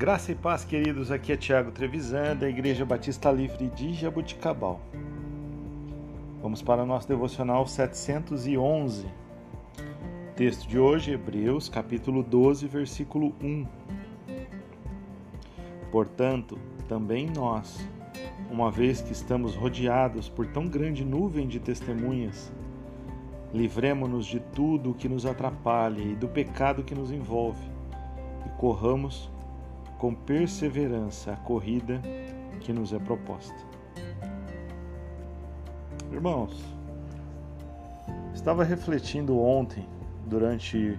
Graça e paz, queridos. Aqui é Tiago Trevisan, da Igreja Batista Livre de Jabuticabal. Vamos para o nosso devocional 711. Texto de hoje, Hebreus, capítulo 12, versículo 1. Portanto, também nós, uma vez que estamos rodeados por tão grande nuvem de testemunhas, livremo-nos de tudo o que nos atrapalha e do pecado que nos envolve, e corramos com perseverança a corrida que nos é proposta. Irmãos, estava refletindo ontem, durante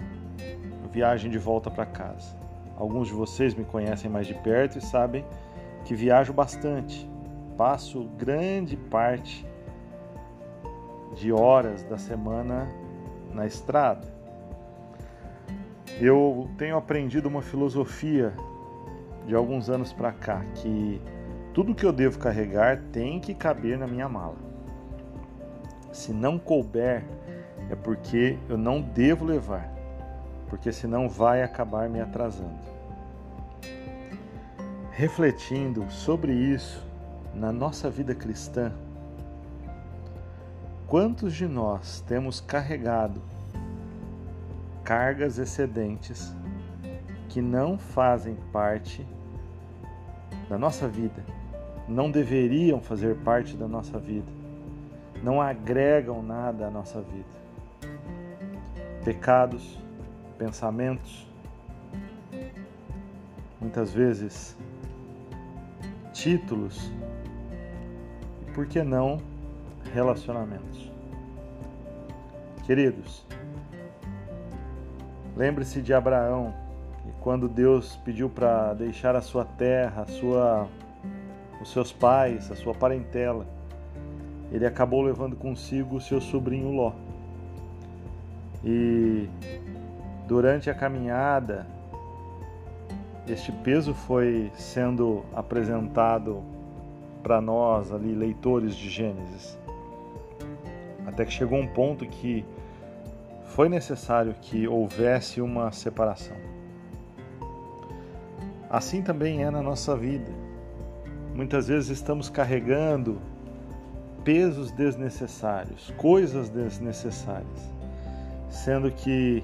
a viagem de volta para casa. Alguns de vocês me conhecem mais de perto e sabem que viajo bastante. Passo grande parte de horas da semana na estrada. Eu tenho aprendido uma filosofia de alguns anos para cá que tudo que eu devo carregar tem que caber na minha mala. Se não couber, é porque eu não devo levar, porque senão vai acabar me atrasando. Refletindo sobre isso na nossa vida cristã, quantos de nós temos carregado cargas excedentes que não fazem parte da nossa vida, não deveriam fazer parte da nossa vida, não agregam nada à nossa vida. Pecados, pensamentos, muitas vezes títulos e, por que não, relacionamentos. Queridos, lembre-se de Abraão e quando Deus pediu para deixar a sua terra, a sua, os seus pais, a sua parentela, ele acabou levando consigo o seu sobrinho Ló. E durante a caminhada, este peso foi sendo apresentado para nós ali, leitores de Gênesis. Até que chegou um ponto que foi necessário que houvesse uma separação. Assim também é na nossa vida. Muitas vezes estamos carregando pesos desnecessários, coisas desnecessárias, sendo que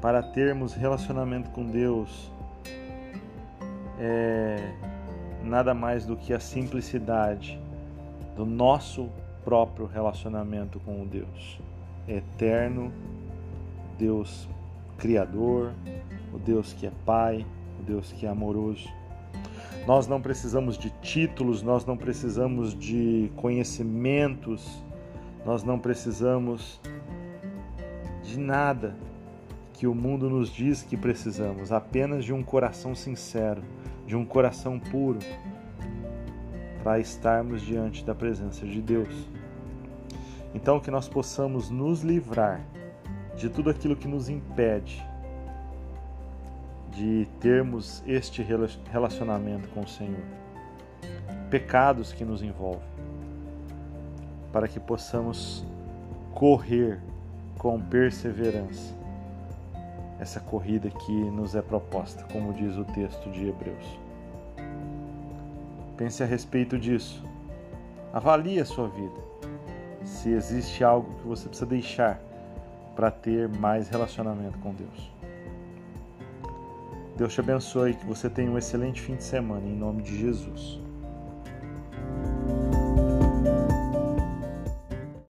para termos relacionamento com Deus é nada mais do que a simplicidade do nosso próprio relacionamento com o Deus eterno, Deus criador, o Deus que é Pai, Deus que é amoroso. Nós não precisamos de títulos, nós não precisamos de conhecimentos, nós não precisamos de nada que o mundo nos diz que precisamos, apenas de um coração sincero, de um coração puro, para estarmos diante da presença de Deus. Então, que nós possamos nos livrar de tudo aquilo que nos impede de termos este relacionamento com o Senhor. Pecados que nos envolvem, para que possamos correr com perseverança essa corrida que nos é proposta, como diz o texto de Hebreus. Pense a respeito disso. Avalie a sua vida. Se existe algo que você precisa deixar para ter mais relacionamento com Deus. Deus te abençoe, que você tenha um excelente fim de semana, em nome de Jesus.